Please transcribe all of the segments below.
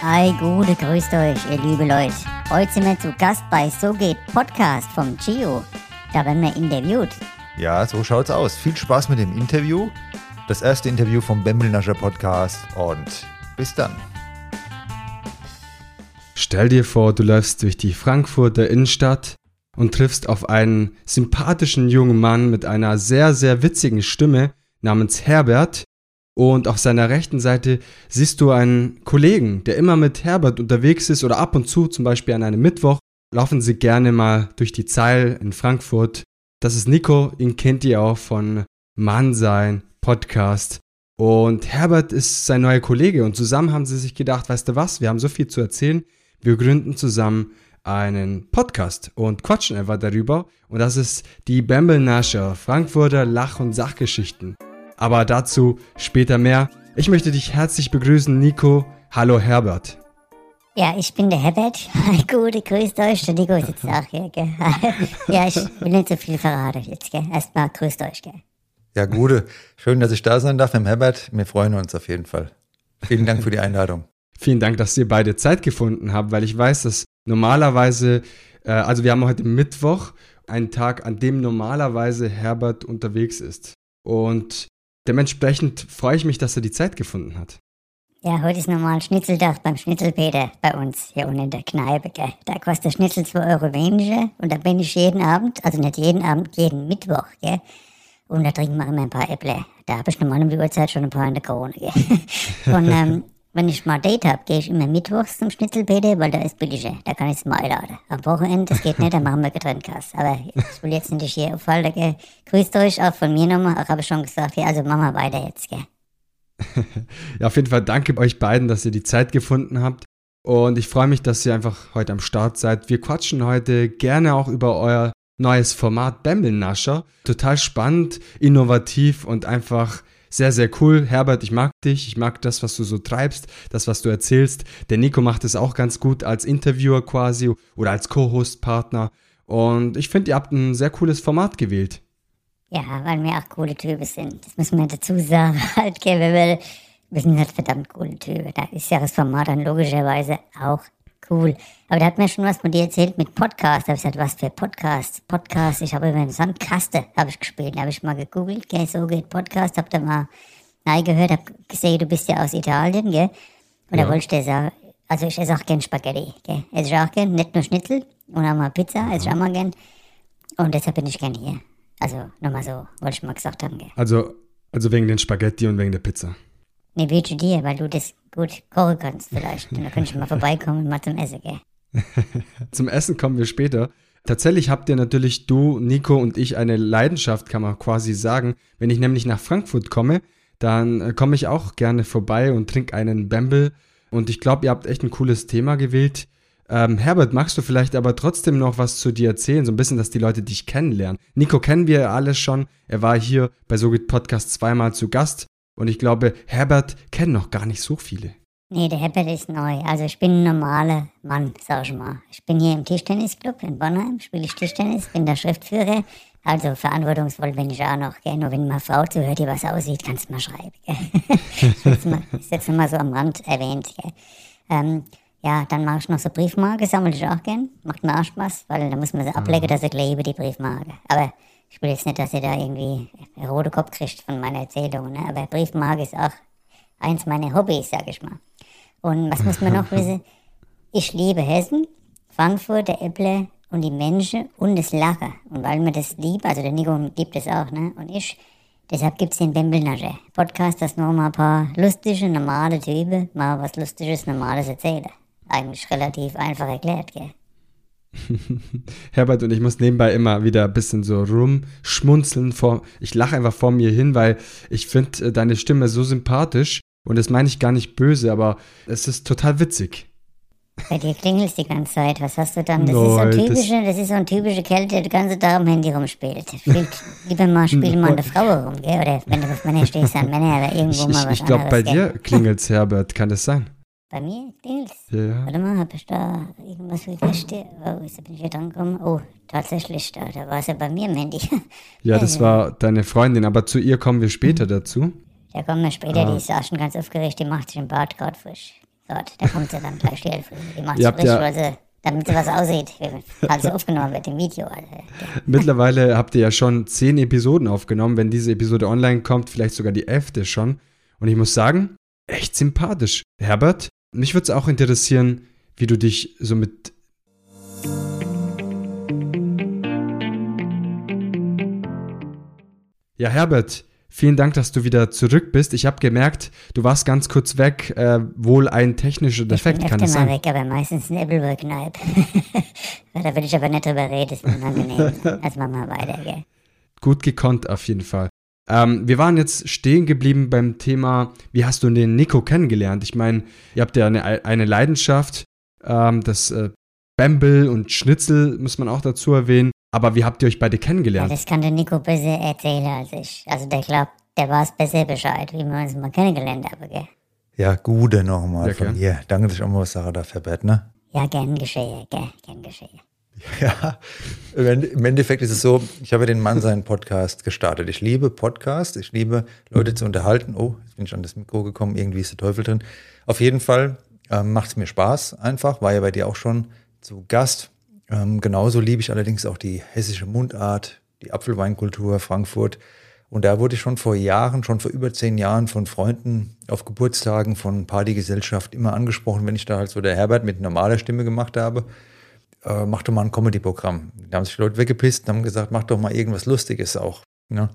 Ei, gute, grüßt euch, ihr liebe Leute. Heute sind wir zu Gast bei So geht Podcast vom Gio. Da werden wir interviewt. Ja, so schaut's aus. Viel Spaß mit dem Interview. Das erste Interview vom Bembelnascher Podcast und bis dann. Stell dir vor, du läufst durch die Frankfurter Innenstadt und triffst auf einen sympathischen jungen Mann mit einer sehr, sehr witzigen Stimme namens Herbert. Und auf seiner rechten Seite siehst du einen Kollegen, der immer mit Herbert unterwegs ist oder ab und zu, zum Beispiel an einem Mittwoch, laufen sie gerne mal durch die Zeil in Frankfurt. Das ist Nico, ihn kennt ihr auch von Mannsein Podcast. Und Herbert ist sein neuer Kollege und zusammen haben sie sich gedacht, weißt du was, wir haben so viel zu erzählen, wir gründen zusammen einen Podcast und quatschen einfach darüber. Und das ist die Bamble Nascher, Frankfurter Lach- und Sachgeschichten. Aber dazu später mehr. Ich möchte dich herzlich begrüßen, Nico. Hallo Herbert. Ja, ich bin der Herbert. Gute, grüßt euch. Der Nico ist jetzt auch hier, gell? Ja, ich will nicht so viel verraten jetzt, gell? Erstmal grüßt euch, gell? Ja, Gude, schön, dass ich da sein darf mit dem Herbert. Wir freuen uns auf jeden Fall. Vielen Dank für die Einladung. Vielen Dank, dass ihr beide Zeit gefunden habt, weil ich weiß, dass normalerweise, äh, also wir haben heute Mittwoch, einen Tag, an dem normalerweise Herbert unterwegs ist. Und dementsprechend freue ich mich, dass er die Zeit gefunden hat. Ja, heute ist normal Schnitzeldach beim Schnitzelpeter bei uns hier unten in der Kneipe, gell? Da kostet Schnitzel 2 Euro weniger und da bin ich jeden Abend, also nicht jeden Abend, jeden Mittwoch, gell? Und da trinken wir immer ein paar Äpple. Da habe ich normal um die Uhrzeit schon ein paar in der Krone, gell? Und ähm, wenn ich mal Date habe, gehe ich immer mittwochs zum Schnitzelpeter, weil da ist billiger. Da kann ich es mal einladen. Am Wochenende, das geht nicht, dann machen wir getrennt Kass. Aber ich will jetzt nicht hier auffallen, gell? Grüßt euch auch von mir nochmal. Auch habe ich schon gesagt, ja, also machen wir weiter jetzt, gell? ja, auf jeden Fall danke euch beiden, dass ihr die Zeit gefunden habt. Und ich freue mich, dass ihr einfach heute am Start seid. Wir quatschen heute gerne auch über euer neues Format Bambelnascher. Total spannend, innovativ und einfach sehr, sehr cool. Herbert, ich mag dich. Ich mag das, was du so treibst, das, was du erzählst. Der Nico macht es auch ganz gut als Interviewer quasi oder als Co-Host-Partner. Und ich finde, ihr habt ein sehr cooles Format gewählt. Ja, weil wir auch coole Typen sind. Das müssen wir dazu sagen. Halt, wir, wir sind halt verdammt coole Typen. Da ist ja das Format dann logischerweise auch cool. Aber da hat mir schon was von dir erzählt mit Podcast. Da habe ich gesagt, was für Podcast? Podcast, ich habe über den Sandkasten habe ich gespielt. Da habe ich mal gegoogelt, gell, so geht Podcast, habe da mal gehört, habe gesehen, du bist ja aus Italien, gell? Und ja. da wollte ich dir sagen, also ich esse auch gern Spaghetti, gell? Esse ich auch gern, nicht nur Schnitzel und auch mal Pizza, esse ich auch mal gern. Und deshalb bin ich gern hier. Also, nochmal so, wollte ich mal gesagt haben, gell? Also, also wegen den Spaghetti und wegen der Pizza. Nee, wünsche dir, weil du das gut kochen kannst vielleicht. Und dann könnte ich mal vorbeikommen und mal zum Essen, gell? zum Essen kommen wir später. Tatsächlich habt ihr natürlich, du, Nico und ich, eine Leidenschaft, kann man quasi sagen. Wenn ich nämlich nach Frankfurt komme, dann äh, komme ich auch gerne vorbei und trinke einen Bamble. Und ich glaube, ihr habt echt ein cooles Thema gewählt. Ähm, Herbert, magst du vielleicht aber trotzdem noch was zu dir erzählen, so ein bisschen, dass die Leute dich kennenlernen? Nico kennen wir ja alle schon. Er war hier bei Sogit Podcast zweimal zu Gast. Und ich glaube, Herbert kennen noch gar nicht so viele. Nee, der Herbert ist neu. Also ich bin ein normaler Mann, sag ich mal. Ich bin hier im Tischtennisclub in Bonheim, spiele ich Tischtennis, bin der Schriftführer. Also verantwortungsvoll bin ich auch noch. Gell? Nur wenn meine Frau zuhört, die was aussieht, kannst du mal schreiben. Gell? ich ist jetzt mal so am Rand erwähnt. Gell? Ähm, ja, dann mache ich noch so Briefmarke, sammle ich auch gern. Macht mir auch Spaß, weil da muss man sie ablegen, mhm. dass ich lebe, die Briefmarke. Aber ich will jetzt nicht, dass ihr da irgendwie einen roten Kopf kriegt von meiner Erzählung. Ne? Aber Briefmarke ist auch eins meiner Hobbys, sag ich mal. Und was muss man noch wissen? Ich liebe Hessen, Frankfurt, der Äpple und die Menschen und das Lachen. Und weil mir das liebt, also der Nico liebt das auch, ne? Und ich, deshalb gibt es den Bembelnasche. Podcast, das nur mal ein paar lustige, normale Typen mal was Lustiges, Normales erzählen eigentlich relativ einfach erklärt, gell? Herbert und ich muss nebenbei immer wieder ein bisschen so rumschmunzeln. Vor, ich lache einfach vor mir hin, weil ich finde äh, deine Stimme so sympathisch und das meine ich gar nicht böse, aber es ist total witzig. Bei dir klingelt die ganze Zeit. Was hast du dann? Das, no, ist, so ein typische, das, das ist so ein typischer Kerl, der den ganzen Tag am Handy rumspielt. Spielt, lieber mal spielen mal eine Frau rum, gell? Oder wenn du auf Männer stehst, an Männer, aber irgendwo ich, mal was Ich glaube, bei dir klingelt es, Herbert. Kann das sein? Bei mir klingelt Ja. Warte mal, hab ich da irgendwas vergessen? Oh, jetzt bin ich hier dran gekommen. Oh, tatsächlich, da, da war es ja bei mir im Handy. Ja, das war deine Freundin, aber zu ihr kommen wir später dazu. Da kommen wir später, ah. die ist auch schon ganz aufgeregt, die macht sich im Bad gerade frisch. dort. Da kommt sie dann gleich die Elfriede. Die macht habt frisch, ja- weil sie, damit sie was aussieht, falls sie aufgenommen wird im Video. Also. Mittlerweile habt ihr ja schon zehn Episoden aufgenommen. Wenn diese Episode online kommt, vielleicht sogar die elfte schon. Und ich muss sagen, echt sympathisch. Herbert, mich würde es auch interessieren, wie du dich so mit. Ja, Herbert, vielen Dank, dass du wieder zurück bist. Ich habe gemerkt, du warst ganz kurz weg. Äh, wohl ein technischer Defekt, ich bin kann öfter es mal weg, aber meistens in Ebbelberg-Kneipe. da will ich aber nicht drüber reden, das ist unangenehm. Also machen wir weiter, gell? Gut gekonnt auf jeden Fall. Ähm, wir waren jetzt stehen geblieben beim Thema, wie hast du den Nico kennengelernt? Ich meine, ihr habt ja eine, eine Leidenschaft, ähm, das äh, Bamble und Schnitzel muss man auch dazu erwähnen. Aber wie habt ihr euch beide Ja, kennengelernt? das kann der Nico besser erzählen als ich. Also der glaubt, der weiß besser Bescheid, wie wir uns mal kennengelernt haben, gell? Ja, Gude nochmal Ja, von gern. mir. Danke, dass ich auch mal was sagen darf, Herbert, ne? Ja, gern geschehen, gell? Gern geschehen. Ja, im Ende- im Endeffekt ist es so, ich habe den Mann seinen Podcast gestartet. Ich liebe Podcast, ich liebe Leute zu unterhalten. Oh, jetzt bin ich an das Mikro gekommen, irgendwie ist der Teufel drin. Auf jeden Fall ähm, macht es mir Spaß einfach, war ja bei dir auch schon zu Gast. Ähm, genauso liebe ich allerdings auch die hessische Mundart, die Apfelweinkultur Frankfurt. Und da wurde ich schon vor Jahren, schon vor über zehn Jahren von Freunden auf Geburtstagen von Partygesellschaft immer angesprochen, wenn ich da halt so der Herbert mit normaler Stimme gemacht habe äh, mach doch mal ein Comedy-Programm. Da haben sich Leute weggepisst und haben gesagt, mach doch mal irgendwas Lustiges auch. Ne?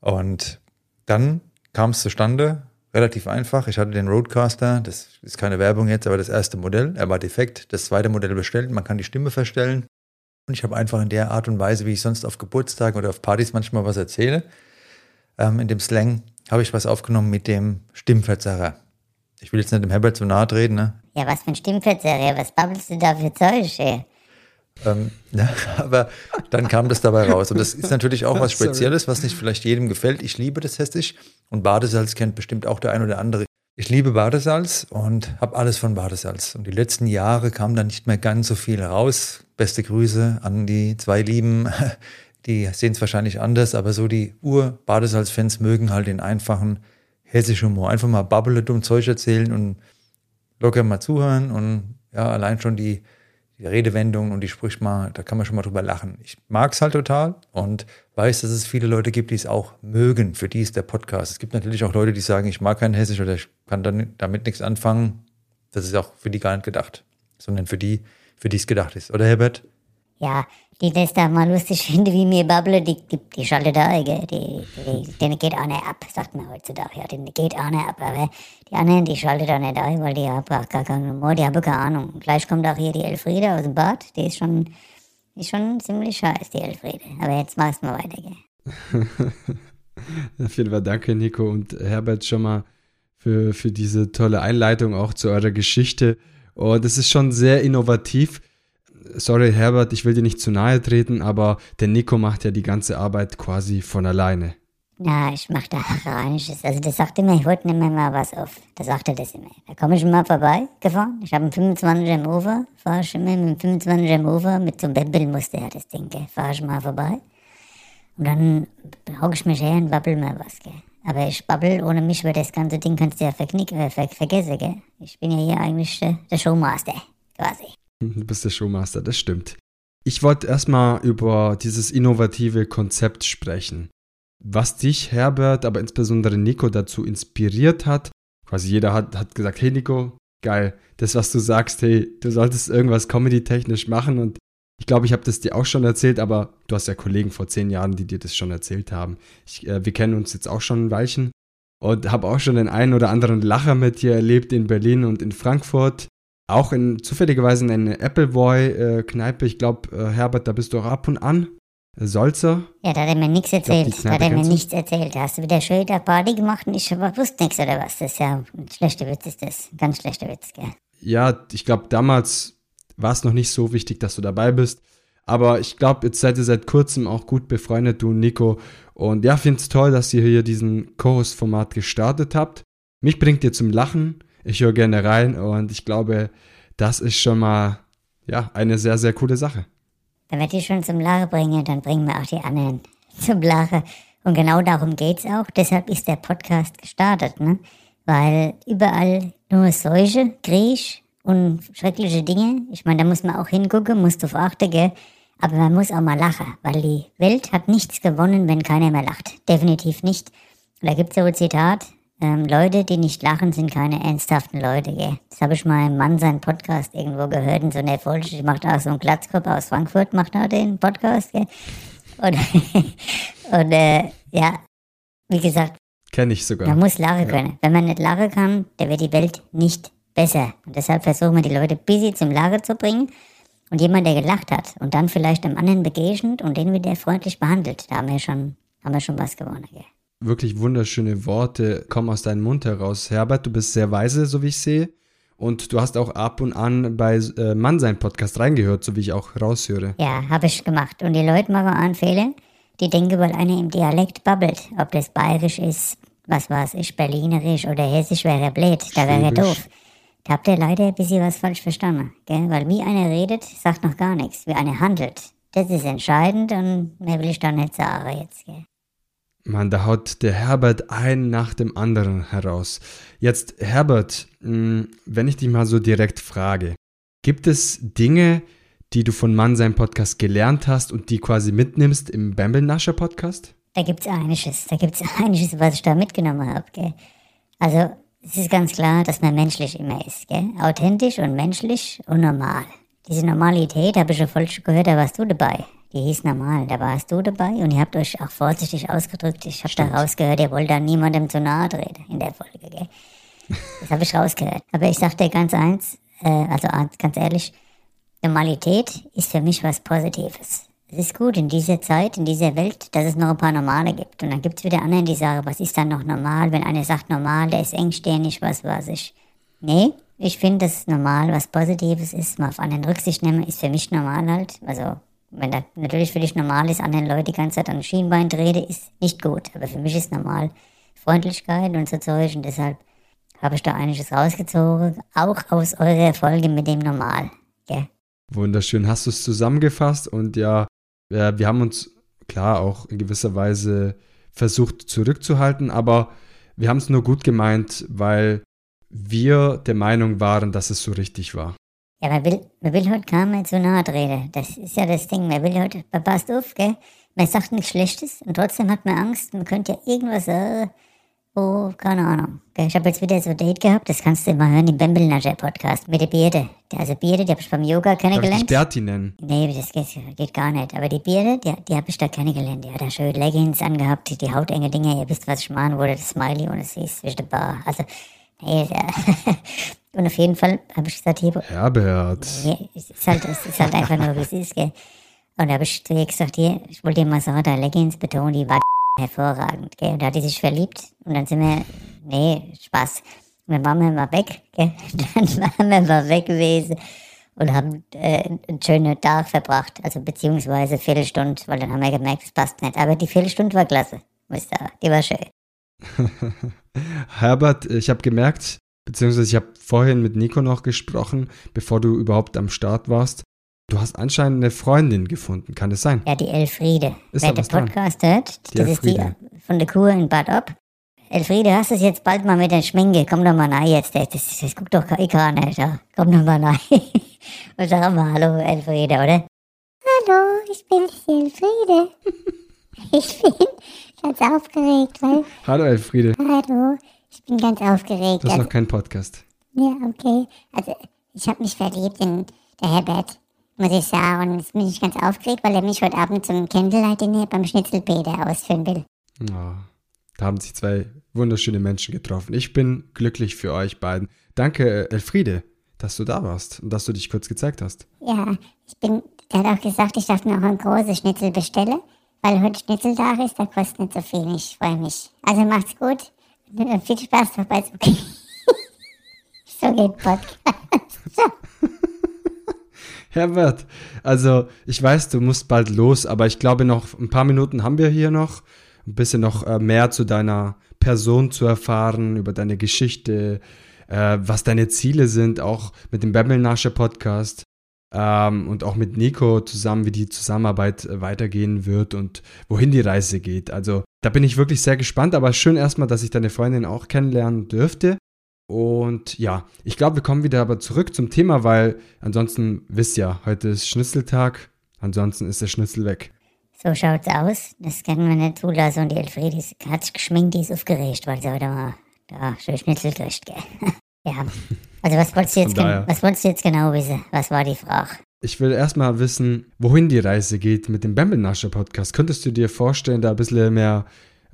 Und dann kam es zustande, relativ einfach. Ich hatte den Roadcaster, das ist keine Werbung jetzt, aber das erste Modell, er war defekt. Das zweite Modell bestellt, man kann die Stimme verstellen. Und ich habe einfach in der Art und Weise, wie ich sonst auf Geburtstagen oder auf Partys manchmal was erzähle, ähm, in dem Slang, habe ich was aufgenommen mit dem Stimmverzerrer. Ich will jetzt nicht dem Herbert zu nahe treten, ne? Ja, was für ein Stimmverzerrer, was babbelst du da für Zeug, ey? Ähm, ja, aber dann kam das dabei raus. Und das ist natürlich auch was. Spezielles, was nicht vielleicht jedem gefällt. Ich liebe das Hessisch und Badesalz kennt bestimmt auch der ein oder andere. Ich liebe Badesalz und habe alles von Badesalz. Und die letzten Jahre kam dann nicht mehr ganz so viel raus. Beste Grüße an die zwei Lieben. Die sehen es wahrscheinlich anders, aber so die Ur-Badesalz-Fans mögen halt den einfachen hessischen Humor. Einfach mal babbele, dumm Zeug erzählen und locker mal zuhören und ja, allein schon die, die Redewendungen und die Sprüche mal, da kann man schon mal drüber lachen. Ich mag es halt total und weiß, dass es viele Leute gibt, die es auch mögen. Für die ist der Podcast. Es gibt natürlich auch Leute, die sagen, ich mag kein Hessisch oder ich kann dann damit nichts anfangen. Das ist auch für die gar nicht gedacht, sondern für die, für die es gedacht ist. Oder Herbert? Ja, die das da mal lustig finden, wie mir babble, die, die, die schaltet da? Die, die, denen geht auch nicht ab, sagt man heutzutage. Ja, denen geht auch nicht ab, aber die anderen, die schaltet auch nicht ein, weil die haben gar keinen Humor, die haben keine Ahnung. Gleich kommt auch hier die Elfriede aus dem Bad, die ist schon, ist schon ziemlich scheiß, die Elfriede. Aber jetzt machst du mal weiter, gell? Auf jeden Fall danke, Nico und Herbert, schon mal für, für diese tolle Einleitung auch zu eurer Geschichte. Und es ist schon sehr innovativ. Sorry, Herbert, ich will dir nicht zu nahe treten, aber der Nico macht ja die ganze Arbeit quasi von alleine. Na, ich mach da Reiniges. Also das sagt immer, ich wollte nicht mal was auf. Da sagt er das immer. Da komme ich mal vorbei gefahren. Ich habe einen 25er Mover, fahre ich immer mit dem 25er Mover mit so einem Bembelmuster, ja, das Ding. Fahre ich mal vorbei. Und dann hocke ich mich her und babbel mal was, gell. Aber ich babbel, ohne mich wird das ganze Ding kannst du ja verknick, äh, ver vergessen, gell. Ich bin ja hier eigentlich der, der Showmaster, quasi. Du bist der Showmaster, das stimmt. Ich wollte erstmal über dieses innovative Konzept sprechen. Was dich, Herbert, aber insbesondere Nico dazu inspiriert hat. Quasi jeder hat, hat gesagt, hey Nico, geil, das, was du sagst, hey, du solltest irgendwas comedy-technisch machen. Und ich glaube, ich habe das dir auch schon erzählt, aber du hast ja Kollegen vor zehn Jahren, die dir das schon erzählt haben. Ich, äh, wir kennen uns jetzt auch schon ein Weilchen und habe auch schon den einen oder anderen Lacher mit dir erlebt in Berlin und in Frankfurt. Auch in zufälligerweise in einer Appleboy-Kneipe. ich glaube, äh, Herbert, da bist du auch ab und an. Äh, Solzer. Ja, da hat er mir nichts glaub, erzählt. Da Kneipe hat er mir nichts erzählt. Da hast du wieder schön da Party gemacht und ich wusste nichts oder was. Das ist ja ein schlechter Witz, ist das. Ganz schlechter Witz, gell. Ja, ich glaube, damals war es noch nicht so wichtig, dass du dabei bist. Aber ich glaube, jetzt seid ihr seit kurzem auch gut befreundet, du und Nico. Und ja, finde es toll, dass ihr hier diesen Chorus-Format gestartet habt. Mich bringt ihr zum Lachen. Ich höre gerne rein und ich glaube, das ist schon mal ja, eine sehr, sehr coole Sache. Wenn wir die schon zum Lachen bringen, dann bringen wir auch die anderen zum Lachen. Und genau darum geht's auch. Deshalb ist der Podcast gestartet, ne? weil überall nur Seuche, Krieg und schreckliche Dinge. Ich meine, da muss man auch hingucken, muss drauf achten, gell? Aber man muss auch mal lachen, weil die Welt hat nichts gewonnen, wenn keiner mehr lacht. Definitiv nicht. Und da gibt es ja ein Zitat, ähm, Leute, die nicht lachen, sind keine ernsthaften Leute, gell? Das habe ich mal im Mann seinen Podcast irgendwo gehört in so einer Folge. Die macht auch so einen Glatzkopf aus Frankfurt, macht auch den Podcast, gell? Und, und äh, ja, wie gesagt, Kenne ich sogar. man muss lachen können. Wenn man nicht lachen kann, dann wird die Welt nicht besser. Und deshalb versuchen wir die Leute busy zum Lachen zu bringen. Und jemand, der gelacht hat und dann vielleicht einem anderen begegnet und den wieder freundlich behandelt, da haben wir schon, haben wir schon was gewonnen. Gell? Wirklich wunderschöne Worte kommen aus deinem Mund heraus. Herbert, du bist sehr weise, so wie ich sehe. Und du hast auch ab und an bei äh, Mann sein Podcast reingehört, so wie ich auch raushöre. Ja, habe ich gemacht. Und die Leute machen einen Fehler. Die denken, weil einer im Dialekt babbelt, ob das bayerisch ist, was weiß ich, berlinerisch oder hessisch, wäre blöd, da wäre doof. Da habt ihr leider ein bisschen was falsch verstanden. Gell? Weil wie einer redet, sagt noch gar nichts. Wie einer handelt, das ist entscheidend und mehr will ich da nicht sagen jetzt. Gell? Mann, da haut der Herbert einen nach dem anderen heraus. Jetzt, Herbert, mh, wenn ich dich mal so direkt frage, gibt es Dinge, die du von Mann sein Podcast gelernt hast und die quasi mitnimmst im Bambelnascher Podcast? Da gibt's einiges. Da gibt's einiges, was ich da mitgenommen habe. Also, es ist ganz klar, dass man menschlich immer ist. Gell? Authentisch und menschlich und normal. Diese Normalität habe ich schon voll gehört, da warst du dabei. Die hieß normal, da warst du dabei und ihr habt euch auch vorsichtig ausgedrückt. Ich habe da rausgehört, ihr wollt da niemandem zu nahe treten in der Folge. Gell? Das habe ich rausgehört. Aber ich sag dir ganz eins, äh, also ganz ehrlich, Normalität ist für mich was Positives. Es ist gut in dieser Zeit, in dieser Welt, dass es noch ein paar Normale gibt. Und dann gibt es wieder andere, die sagen, was ist dann noch normal? Wenn einer sagt normal, der ist engstirnig, was weiß ich. Nee, ich finde, dass normal was Positives ist, mal auf anderen Rücksicht nehmen, ist für mich normal halt. Also, wenn das natürlich für dich normal ist, anderen Leute die ganze Zeit an Schienbein trete, ist nicht gut. Aber für mich ist normal Freundlichkeit und so Zeug. Und deshalb habe ich da einiges rausgezogen, auch aus eurer Folge mit dem Normal. Gell? Wunderschön, hast du es zusammengefasst und ja, äh, wir haben uns klar auch in gewisser Weise versucht zurückzuhalten, aber wir haben es nur gut gemeint, weil wir der Meinung waren, dass es so richtig war. Ja, man will, man will heute gar nicht zu nahe treten. Das ist ja das Ding. Man will heute, man passt auf, gell? Man sagt nichts Schlechtes und trotzdem hat man Angst. Man könnte ja irgendwas sagen. Oh, keine Ahnung. Gell? Ich habe jetzt wieder so ein Date gehabt, das kannst du mal hören im Bembelnascher Podcast mit der Birde. Also Birde, die habe ich beim Yoga Darf ich kennengelernt. Berti nennen? Nee, das geht, geht gar nicht. Aber die Birde, die, die habe ich da kennengelernt. Die hat da schön Leggings angehabt, die, die hautenge Dinger. Ihr wisst, was ich meine, wo das Smiley und es ist zwischen der Bar. Also, nee, ja. und auf jeden Fall habe ich gesagt, hier, Herbert. ja, es ist halt, es ist halt einfach nur, wie es ist, gell. Und da habe ich zu ihr gesagt, hier, ich wollte dir mal sagen, da Leggings betonen, die war hervorragend, gell. Und da hat die sich verliebt und dann sind wir, nee, Spaß. Und dann waren wir mal weg, gell. Dann waren wir mal weg gewesen und haben äh, einen schönen Tag verbracht, also beziehungsweise Viertelstunde, weil dann haben wir gemerkt, es passt nicht. Aber die Viertelstunde war klasse, muss ich sagen. Die war schön. Herbert, ich habe gemerkt, beziehungsweise ich habe vorhin mit Nico noch gesprochen, bevor du überhaupt am Start warst. Du hast anscheinend eine Freundin gefunden, kann das sein? Ja, die Elfriede. Ist Wer den was dran? Podcast hört, Die das ist die Elfriede. von der Kur in Bad Ob. Elfriede, hast du es jetzt bald mal mit der Schminke? Komm doch mal rein jetzt. Das, das, das guckt doch eh gar nicht. Ja. Komm doch mal rein. Und sag mal Hallo, Elfriede, oder? Hallo, ich bin die Elfriede. Ich bin ganz aufgeregt, weil, Hallo Elfriede, hallo, ich bin ganz aufgeregt. das ist Also, noch kein Podcast. ja, okay. Also, ich habe mich verliebt in der Herbert, muss ich sagen. Und jetzt bin ich ganz aufgeregt, weil er mich heute Abend zum Candlelight-Dinner beim Schnitzelpeter ausführen will. Oh, da haben sich zwei wunderschöne Menschen getroffen. Ich bin glücklich für euch beiden. Danke, Elfriede, dass du da warst und dass du dich kurz gezeigt hast. Ja, ich bin, der hat auch gesagt, ich darf mir auch ein großes Schnitzel bestellen, weil heute Schnitzeltag ist, da kostet nicht so viel. Ich freue mich. Also macht's gut. Viel Spaß dabei. Ist okay. so geht Podcast. Herbert, also ich weiß, du musst bald los, aber ich glaube noch ein paar Minuten haben wir hier noch, ein bisschen noch äh, mehr zu deiner Person zu erfahren, über deine Geschichte, äh, was deine Ziele sind, auch mit dem Bembelnasche Podcast. Ähm, und auch mit Nico zusammen, wie die Zusammenarbeit äh, weitergehen wird und wohin die Reise geht. Also da bin ich wirklich sehr gespannt, aber schön erstmal, dass ich deine Freundin auch kennenlernen dürfte. Und ja, ich glaube, wir kommen wieder aber zurück zum Thema, weil ansonsten wisst ihr, heute ist Schnitzeltag, ansonsten ist der Schnitzel weg. So schaut's aus. Das können wir nicht zulassen. Und die Elfriede hat sich geschminkt, die ist aufgeregt, weil sie heute mal da schön Schnitzel kriegt, gell? ja. Also was wolltest, du jetzt was wolltest du jetzt genau wissen? Was war die Frage? Ich will erstmal wissen, wohin die Reise geht mit dem Bambelnascher Podcast. Könntest du dir vorstellen, da ein bisschen mehr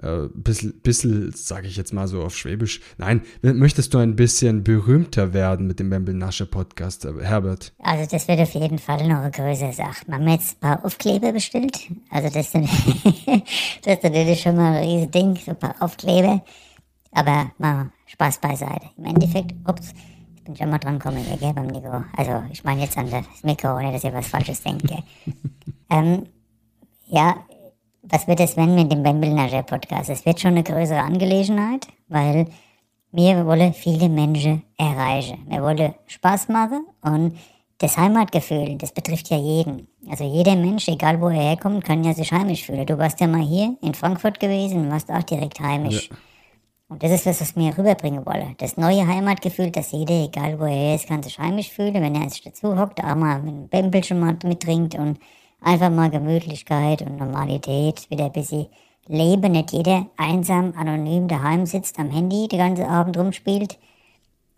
äh, bisschen, bisschen sage ich jetzt mal so auf Schwäbisch. Nein, möchtest du ein bisschen berühmter werden mit dem Bembel-Nasche Podcast, äh, Herbert? Also das wird auf jeden Fall noch eine größere Sache. Wir haben jetzt ein paar Aufkleber bestellt. Also das ist, das ist natürlich schon mal ein riesiges Ding, so ein paar Aufkleber. Aber mal Spaß beiseite. Im Endeffekt, ups, ich bin schon mal dran gekommen, gell, beim Nico. Also ich meine jetzt an das Mikro, ohne dass ihr was Falsches denkt. ähm, ja, was wird es wenn mit dem Bembelnager Podcast? Es wird schon eine größere Angelegenheit, weil wir wollen viele Menschen erreichen. Wir wollen Spaß machen und das Heimatgefühl, das betrifft ja jeden. Also jeder Mensch, egal wo er herkommt, kann ja sich heimisch fühlen. Du warst ja mal hier in Frankfurt gewesen warst auch direkt heimisch. Ja. Und das ist das, was wir rüberbringen wollen. Das neue Heimatgefühl, dass jeder, egal wo er ist, kann sich heimisch fühlen, wenn er sich dazu hockt, auch mal mit einem schon mal mittrinkt und Einfach mal Gemütlichkeit und Normalität, wieder ein bisschen Leben, nicht jeder einsam, anonym daheim sitzt, am Handy den ganzen Abend rumspielt,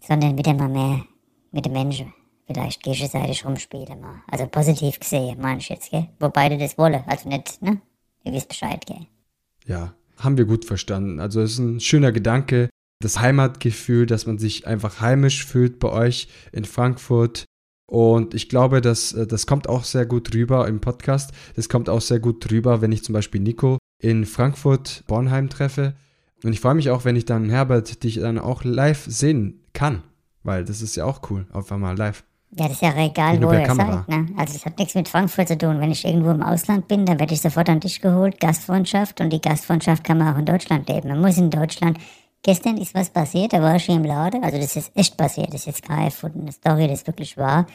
sondern wieder mal mehr mit den Menschen vielleicht gegenseitig rumspielen mal. Also positiv gesehen, meinst du jetzt, gell? Wo beide das wollen, also nicht, ne? Ihr wisst Bescheid, gell? Ja, haben wir gut verstanden. Also es ist ein schöner Gedanke, das Heimatgefühl, dass man sich einfach heimisch fühlt bei euch in Frankfurt. Und ich glaube, dass, äh, das kommt auch sehr gut rüber im Podcast. Das kommt auch sehr gut rüber, wenn ich zum Beispiel Nico in Frankfurt, Bornheim treffe. Und ich freue mich auch, wenn ich dann Herbert dich dann auch live sehen kann. Weil das ist ja auch cool, auf einmal live. Ja, das ist ja egal, wo ihr seid. Ne? Also das hat nichts mit Frankfurt zu tun. Wenn ich irgendwo im Ausland bin, dann werde ich sofort an dich geholt, Gastfreundschaft. Und die Gastfreundschaft kann man auch in Deutschland leben. Man muss in Deutschland Gestern ist was passiert, da war ich hier im Laden, also das ist echt passiert, das ist jetzt keine erfundene Story, das ist wirklich wahr.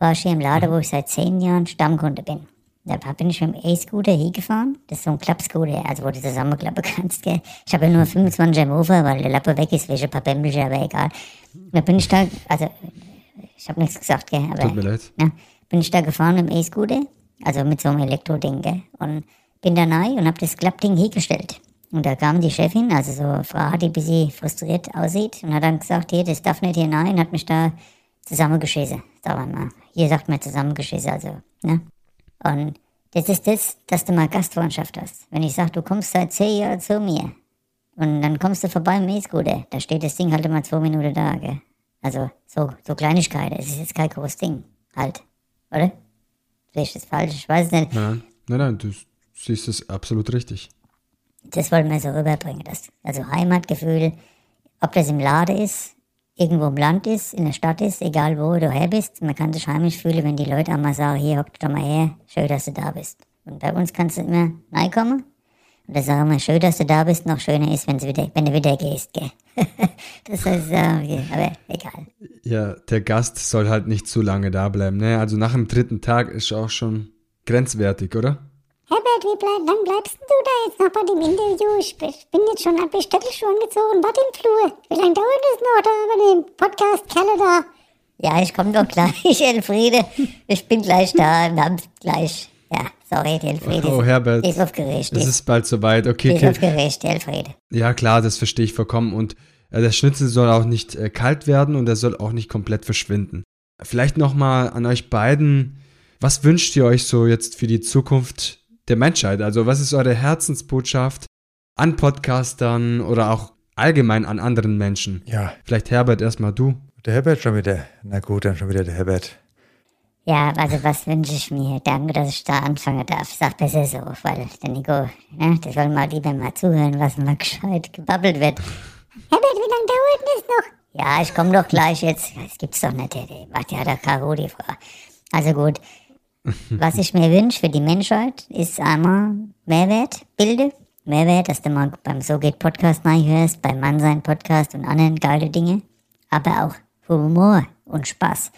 War ich hier im Laden, wo ich seit zehn Jahren Stammkunde bin. Da bin ich mit dem E-Scooter hingefahren. Das ist so ein Klappscooter, also wo du zusammenklappen kannst, gell. Ich habe ja nur 25 im Ufer, weil der Lappe weg ist, welche paar Bämbelchen, aber egal. Da bin ich da, also, ich habe nichts gesagt, gell, aber. Tut mir leid. Na, bin ich da gefahren mit dem E-Scooter, also mit so einem Elektroding, gell, und bin da rein und habe das Klappding hingestellt. Und da kam die Chefin, also so eine Frau, die ein bisschen frustriert aussieht, und hat dann gesagt, hier, das darf nicht hier rein, hat mich da zusammengeschissen. Wir mal. Hier sagt man zusammengeschissen, also, ne? Und das ist das, dass du mal Gastfreundschaft hast. Wenn ich sage, du kommst seit zehn Jahren zu mir und dann kommst du vorbei im E-Scooter, da steht das Ding halt immer zwei Minuten da, gell? Also, so, so Kleinigkeiten. Es ist jetzt kein großes Ding. Halt. Oder? Sehe ich das falsch? Ich weiß es nicht. Nein, nein, nein, du siehst es absolut richtig das wollen wir so rüberbringen. Das, also Heimatgefühl, ob das im Laden ist, irgendwo im Land ist, in der Stadt ist, egal wo du her bist, man kann sich heimisch fühlen, wenn die Leute einmal sagen, hier, hock doch mal her, schön, dass du da bist. Und bei uns kannst du immer reinkommen. Und da sagen wir, schön, dass du da bist, noch schöner ist, wenn du wieder, wenn du wieder gehst, gell. das ist, äh, aber egal. Ja, der Gast soll halt nicht zu lange da bleiben, ne? Also nach dem dritten Tag ist auch schon grenzwertig, oder? Herbert, wie bleib, wann bleibst du da jetzt noch bei dem Interview? Ich bin jetzt schon, hab die Stöckelschuhe angezogen, warte im Flur. Wie lange dauert es noch da bei dem Podcast Kerle da? Ja, ich komme doch gleich, Elfriede. Ich bin gleich da und hab gleich. Ja, sorry, Elfriede. Oh, Herbert. Ist aufgeregt. Es ist bald soweit, okay. Ist aufgeregt, Elfriede. Ja, klar, das verstehe ich vollkommen. Und äh, der Schnitzel soll auch nicht äh, kalt werden und er soll auch nicht komplett verschwinden. Vielleicht nochmal an euch beiden. Was wünscht ihr euch so jetzt für die Zukunft der Menschheit? Also was ist eure Herzensbotschaft an Podcastern oder auch allgemein an anderen Menschen? Ja. Vielleicht Herbert erstmal du. Der Herbert schon wieder. Na gut, dann schon wieder der Herbert. Ja, also was wünsche ich mir? Danke, dass ich da anfangen darf. Sag besser so, weil der Nico, ne, der soll mal lieber mal zuhören, was mal gescheit gebabbelt wird. Herbert, wie lange dauert das noch? Ja, ich komme doch gleich jetzt. Das gibt's doch nicht, der, macht ja der Karo die Frau. Also gut, was ich mir wünsche für die Menschheit, ist einmal Mehrwert, Bilde. Mehrwert, dass du mal beim So geht Podcast hörst, beim Mannsein Podcast und anderen geile Dinge. Aber auch Humor und Spaß.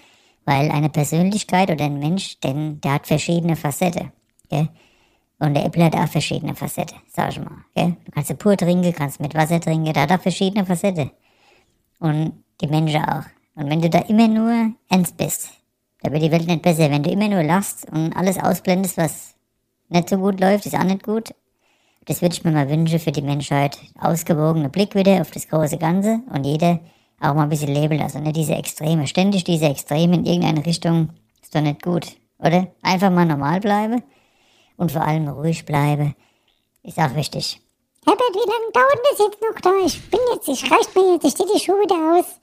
Weil eine Persönlichkeit oder ein Mensch, denn der hat verschiedene Facetten. Gell? Und der Apple hat auch verschiedene Facetten, sag ich mal. Gell? Du kannst pur trinken, kannst mit Wasser trinken, der hat auch verschiedene Facetten. Und die Menschen auch. Und wenn du da immer nur ernst bist, da wird die Welt nicht besser. Wenn du immer nur lachst und alles ausblendest, was nicht so gut läuft, ist auch nicht gut. Das würde ich mir mal wünschen für die Menschheit. Ausgewogener Blick wieder auf das große Ganze und jeder auch mal ein bisschen leben lassen. Nicht diese Extreme. Ständig diese Extreme in irgendeine Richtung ist doch nicht gut, oder? Einfach mal normal bleiben und vor allem ruhig bleiben. Ist auch wichtig. Herbert, wie lange dauert das jetzt noch da? Ich bin jetzt, ich reicht mir jetzt, ich stehe die Schuhe wieder aus.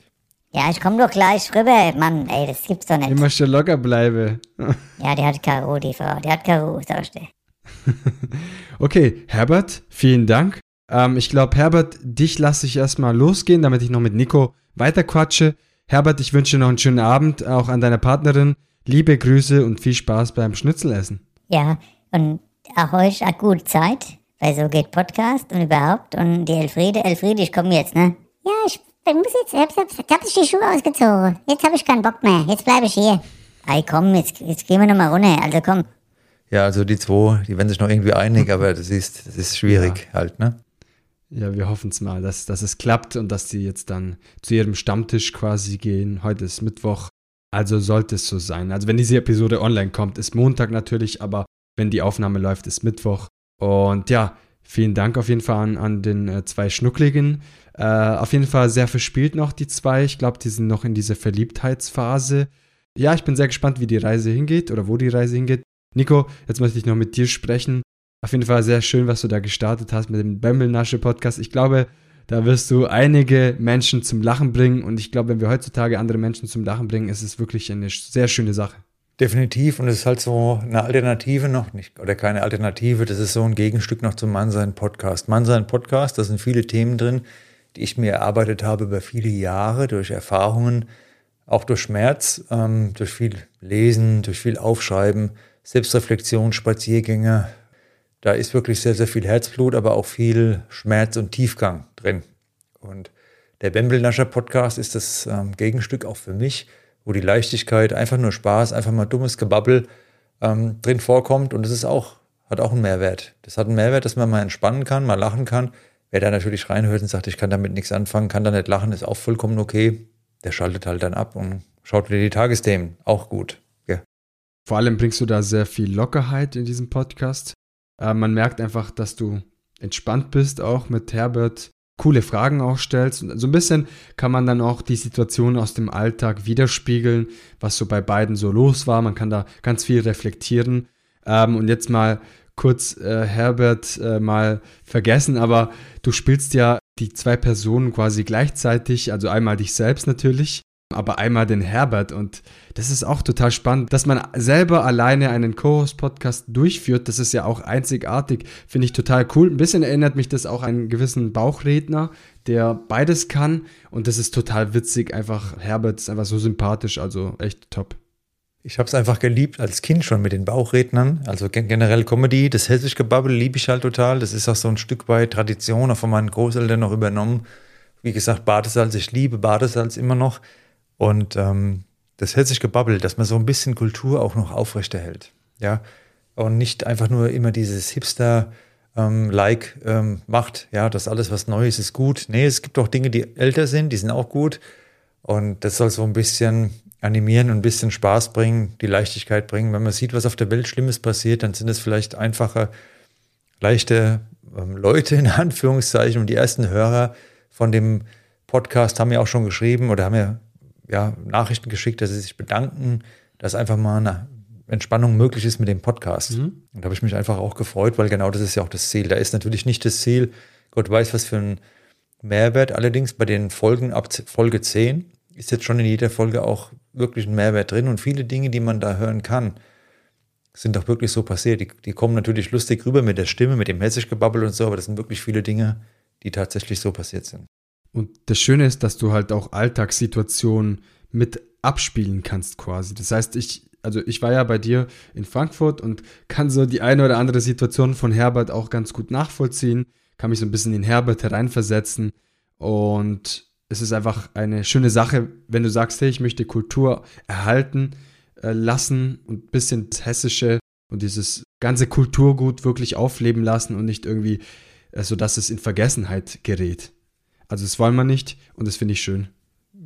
Ja, ich komm doch gleich rüber, Mann. Ey, das gibt's doch nicht. Immer schon locker bleibe. Ja, die hat Karo, die Frau. Die hat Karo, sagst du. Okay, Herbert, vielen Dank. Ähm, ich glaube, Herbert, dich lasse ich erstmal losgehen, damit ich noch mit Nico weiterquatsche. Herbert, ich wünsche dir noch einen schönen Abend, auch an deiner Partnerin. Liebe Grüße und viel Spaß beim Schnitzelessen. Ja, und auch euch eine gute Zeit, weil so geht Podcast und überhaupt. Und die Elfriede, Elfriede, ich komme jetzt, ne? Ja, ich muss jetzt, ich hab, ich hab die Schuhe ausgezogen. Jetzt habe ich keinen Bock mehr. Jetzt bleibe ich hier. Ey, komm, jetzt, jetzt gehen wir nochmal runter. Also komm. Ja, also die zwei, die werden sich noch irgendwie einig, aber das ist, das ist schwierig halt, ne? Ja, wir hoffen es mal, dass, dass es klappt und dass sie jetzt dann zu ihrem Stammtisch quasi gehen. Heute ist Mittwoch, also sollte es so sein. Also wenn diese Episode online kommt, ist Montag natürlich, aber wenn die Aufnahme läuft, ist Mittwoch. Und ja, vielen Dank auf jeden Fall an, an den äh, zwei Schnuckligen. Äh, auf jeden Fall sehr verspielt noch die zwei. Ich glaube, die sind noch in dieser Verliebtheitsphase. Ja, ich bin sehr gespannt, wie die Reise hingeht oder wo die Reise hingeht. Nico, jetzt möchte ich noch mit dir sprechen. Auf jeden Fall sehr schön, was du da gestartet hast mit dem Bämbelnasche-Podcast. Ich glaube, da wirst du einige Menschen zum Lachen bringen. Und ich glaube, wenn wir heutzutage andere Menschen zum Lachen bringen, ist es wirklich eine sehr schöne Sache. Definitiv. Und es ist halt so eine Alternative noch nicht, oder keine Alternative. Das ist so ein Gegenstück noch zum Mannsein-Podcast. Mannsein-Podcast, da sind viele Themen drin, die ich mir erarbeitet habe über viele Jahre durch Erfahrungen, auch durch Schmerz, ähm, durch viel Lesen, durch viel Aufschreiben, Selbstreflexion, Spaziergänge. Da ist wirklich sehr, sehr viel Herzblut, aber auch viel Schmerz und Tiefgang drin. Und der Bembelnascher Podcast ist das ähm, Gegenstück auch für mich, wo die Leichtigkeit, einfach nur Spaß, einfach mal dummes Gebabbel ähm, drin vorkommt. Und das ist auch, hat auch einen Mehrwert. Das hat einen Mehrwert, dass man mal entspannen kann, mal lachen kann. Wer da natürlich reinhört und sagt, ich kann damit nichts anfangen, kann da nicht lachen, ist auch vollkommen okay. Der schaltet halt dann ab und schaut wieder die Tagesthemen. Auch gut. Ja. Vor allem bringst du da sehr viel Lockerheit in diesem Podcast. Äh, man merkt einfach, dass du entspannt bist, auch mit Herbert coole Fragen auch stellst. Und so ein bisschen kann man dann auch die Situation aus dem Alltag widerspiegeln, was so bei beiden so los war. Man kann da ganz viel reflektieren. Ähm, und jetzt mal kurz äh, Herbert äh, mal vergessen, aber du spielst ja die zwei Personen quasi gleichzeitig, also einmal dich selbst natürlich, aber einmal den Herbert und das ist auch total spannend, dass man selber alleine einen Co-Host-Podcast durchführt. Das ist ja auch einzigartig, finde ich total cool. Ein bisschen erinnert mich das auch an einen gewissen Bauchredner, der beides kann und das ist total witzig. Einfach Herbert ist einfach so sympathisch, also echt top. Ich habe es einfach geliebt als Kind schon mit den Bauchrednern. Also generell Comedy, das hessische Gebabbel liebe ich halt total. Das ist auch so ein Stück weit Tradition, auch von meinen Großeltern noch übernommen. Wie gesagt, Badesalz, ich liebe Badesalz immer noch. Und ähm, das hessische Gebabbel, dass man so ein bisschen Kultur auch noch aufrechterhält. Ja. Und nicht einfach nur immer dieses Hipster- ähm, like ähm, macht, ja, dass alles, was Neues ist, gut. Nee, es gibt auch Dinge, die älter sind, die sind auch gut. Und das soll so ein bisschen animieren und ein bisschen Spaß bringen, die Leichtigkeit bringen. Wenn man sieht, was auf der Welt Schlimmes passiert, dann sind es vielleicht einfache, leichte ähm, Leute in Anführungszeichen. Und die ersten Hörer von dem Podcast haben ja auch schon geschrieben oder haben ja, ja Nachrichten geschickt, dass sie sich bedanken, dass einfach mal eine Entspannung möglich ist mit dem Podcast. Mhm. Und da habe ich mich einfach auch gefreut, weil genau das ist ja auch das Ziel. Da ist natürlich nicht das Ziel, Gott weiß, was für ein Mehrwert. Allerdings bei den Folgen ab Folge 10 ist jetzt schon in jeder Folge auch wirklich ein Mehrwert drin und viele Dinge, die man da hören kann, sind doch wirklich so passiert. Die, die kommen natürlich lustig rüber mit der Stimme, mit dem Hessisch-Gebabbel und so, aber das sind wirklich viele Dinge, die tatsächlich so passiert sind. Und das Schöne ist, dass du halt auch Alltagssituationen mit abspielen kannst quasi. Das heißt, ich, also ich war ja bei dir in Frankfurt und kann so die eine oder andere Situation von Herbert auch ganz gut nachvollziehen, kann mich so ein bisschen in Herbert hereinversetzen und es ist einfach eine schöne Sache, wenn du sagst, hey, ich möchte Kultur erhalten äh, lassen und ein bisschen das Hessische und dieses ganze Kulturgut wirklich aufleben lassen und nicht irgendwie, äh, so dass es in Vergessenheit gerät. Also das wollen wir nicht und das finde ich schön.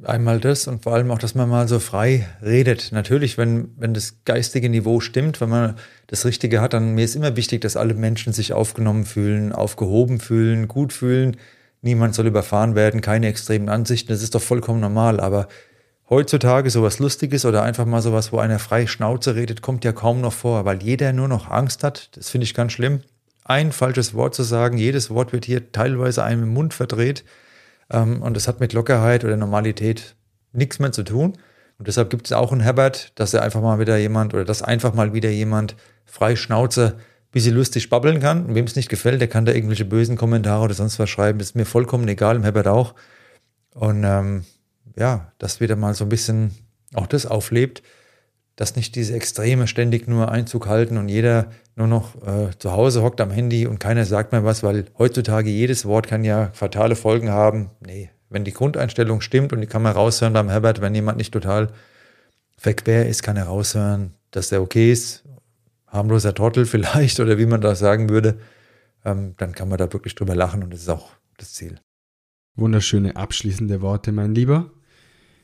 Einmal das und vor allem auch, dass man mal so frei redet. Natürlich, wenn, wenn das geistige Niveau stimmt, wenn man das Richtige hat, dann mir ist immer wichtig, dass alle Menschen sich aufgenommen fühlen, aufgehoben fühlen, gut fühlen. Niemand soll überfahren werden, keine extremen Ansichten. Das ist doch vollkommen normal. Aber heutzutage sowas Lustiges oder einfach mal sowas, wo einer frei Schnauze redet, kommt ja kaum noch vor, weil jeder nur noch Angst hat. Das finde ich ganz schlimm. Ein falsches Wort zu sagen, jedes Wort wird hier teilweise einem im Mund verdreht. Ähm, und das hat mit Lockerheit oder Normalität nichts mehr zu tun. Und deshalb gibt es auch einen Herbert, dass er einfach mal wieder jemand oder dass einfach mal wieder jemand frei Schnauze bisschen lustig babbeln kann. Und wem es nicht gefällt, der kann da irgendwelche bösen Kommentare oder sonst was schreiben. Das ist mir vollkommen egal, im Herbert auch. Und ähm, ja, dass wieder mal so ein bisschen auch das auflebt, dass nicht diese Extreme ständig nur Einzug halten und jeder nur noch äh, zu Hause hockt am Handy und keiner sagt mehr was, weil heutzutage jedes Wort kann ja fatale Folgen haben. Nee, wenn die Grundeinstellung stimmt und die kann man raushören beim Herbert, wenn jemand nicht total verquer ist, kann er raushören, dass der okay ist, harmloser Trottel vielleicht oder wie man das sagen würde, ähm, dann kann man da wirklich drüber lachen und das ist auch das Ziel. Wunderschöne abschließende Worte, mein Lieber.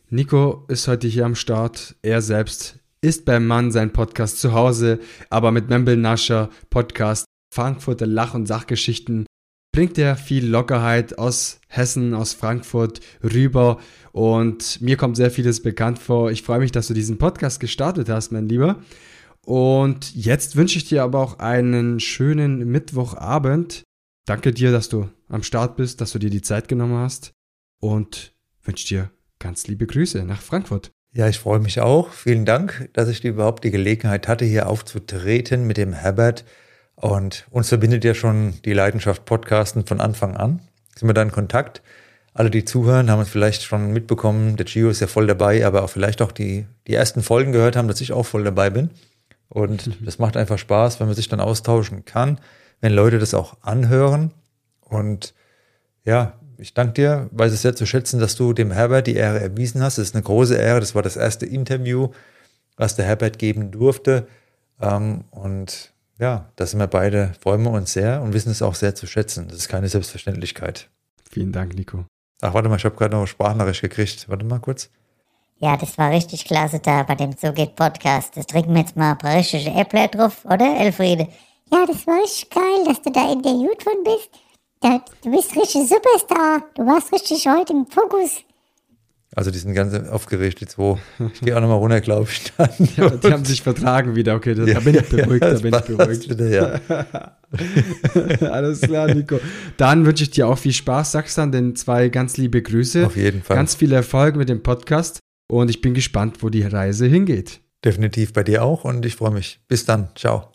Nico ist heute hier am Start. Er selbst ist beim Mann sein Podcast zu Hause, aber mit Membel Nascher Podcast Frankfurter Lach- und Sachgeschichten bringt er viel Lockerheit aus Hessen, aus Frankfurt rüber und mir kommt sehr vieles bekannt vor. Ich freue mich, dass du diesen Podcast gestartet hast, mein Lieber. Und jetzt wünsche ich dir aber auch einen schönen Mittwochabend. Danke dir, dass du am Start bist, dass du dir die Zeit genommen hast und wünsche dir ganz liebe Grüße nach Frankfurt. Ja, ich freue mich auch. Vielen Dank, dass ich überhaupt die Gelegenheit hatte, hier aufzutreten mit dem Herbert. Und uns verbindet ja schon die Leidenschaft Podcasten von Anfang an. Sind wir da in Kontakt? Alle, die zuhören, haben es vielleicht schon mitbekommen. Der Gio ist ja voll dabei, aber auch vielleicht auch die, die ersten Folgen gehört haben, dass ich auch voll dabei bin. Und mhm. das macht einfach Spaß, wenn man sich dann austauschen kann, wenn Leute das auch anhören. Und ja, ich danke dir, weiß es sehr zu schätzen, dass du dem Herbert die Ehre erwiesen hast. Das ist eine große Ehre. Das war das erste Interview, was der Herbert geben durfte. Ähm, und ja, da sind wir beide, freuen wir uns sehr und wissen es auch sehr zu schätzen. Das ist keine Selbstverständlichkeit. Vielen Dank, Nico. Ach, warte mal, ich habe gerade noch Sprachnachricht gekriegt. Warte mal kurz. Ja, das war richtig klasse da bei dem So geht Podcast. Das trinken wir jetzt mal ein paar richtige Äpfel drauf, oder, Elfriede? Ja, das war richtig geil, dass du da interviewt worden bist. Du bist richtig Superstar. Du warst richtig heute im Fokus. Also die sind ganz aufgeregt, die zwei. Ich gehe auch nochmal runter, glaube ich. Dann. Ja, die haben sich vertragen wieder. Okay, da, ja, bin ich beruhigt, ja, da bin ich beruhigt. Wieder, ja. Alles klar, Nico. Dann wünsche ich dir auch viel Spaß. Sagst dann den zwei ganz liebe Grüße. Auf jeden Fall. Ganz viel Erfolg mit dem Podcast und ich bin gespannt, wo die Reise hingeht. Definitiv bei dir auch und ich freue mich. Bis dann. Ciao.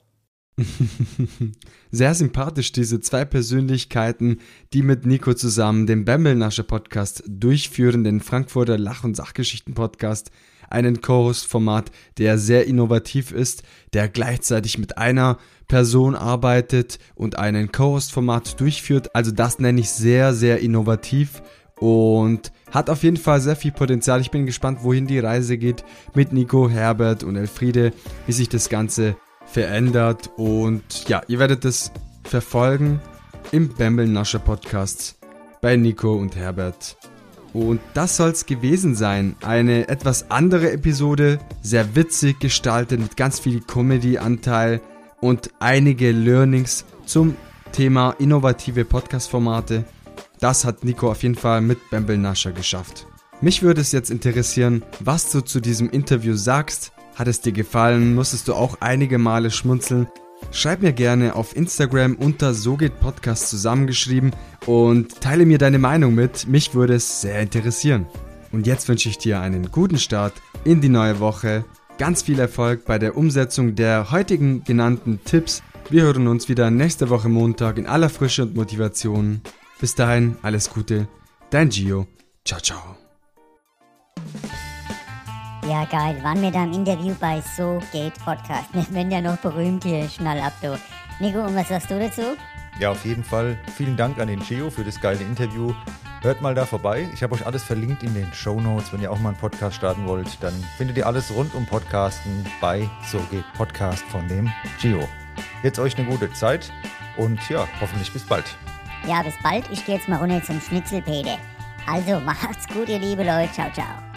Sehr sympathisch, diese zwei Persönlichkeiten, die mit Nico zusammen den Bembelnasche Podcast durchführen, den Frankfurter Lach- und Sachgeschichten-Podcast, einen Co-Host-Format, der sehr innovativ ist, der gleichzeitig mit einer Person arbeitet und einen Co-Host-Format durchführt. Also das nenne ich sehr, sehr innovativ und hat auf jeden Fall sehr viel Potenzial. Ich bin gespannt, wohin die Reise geht mit Nico, Herbert und Elfriede, wie sich das Ganze verändert und ja, ihr werdet es verfolgen im Bamble Nascher Podcast bei Nico und Herbert. Und das soll's gewesen sein. Eine etwas andere Episode, sehr witzig gestaltet mit ganz viel Comedy-Anteil und einige Learnings zum Thema innovative Podcast-Formate. Das hat Nico auf jeden Fall mit Bamble Nascher geschafft. Mich würde es jetzt interessieren, was du zu diesem Interview sagst hat es dir gefallen? Musstest du auch einige Male schmunzeln? Schreib mir gerne auf Instagram unter So geht Podcast zusammengeschrieben und teile mir deine Meinung mit. Mich würde es sehr interessieren. Und jetzt wünsche ich dir einen guten Start in die neue Woche. Ganz viel Erfolg bei der Umsetzung der heutigen genannten Tipps. Wir hören uns wieder nächste Woche Montag in aller Frische und Motivation. Bis dahin, alles Gute. Dein Gio. Ciao, ciao. Ja, geil. Waren wir da im Interview bei So geht Podcast. Wir werden ja noch berühmt hier. Schnall ab, du. Nico, und was sagst du dazu? Ja, auf jeden Fall. Vielen Dank an den Geo für das geile Interview. Hört mal da vorbei. Ich habe euch alles verlinkt in den Show Notes. Wenn ihr auch mal einen Podcast starten wollt, dann findet ihr alles rund um Podcasten bei So geht Podcast von dem Gio. Jetzt euch eine gute Zeit und ja, hoffentlich bis bald. Ja, bis bald. Ich gehe jetzt mal runter zum Schnitzelpeter. Also macht's gut, ihr liebe Leute. Ciao, ciao.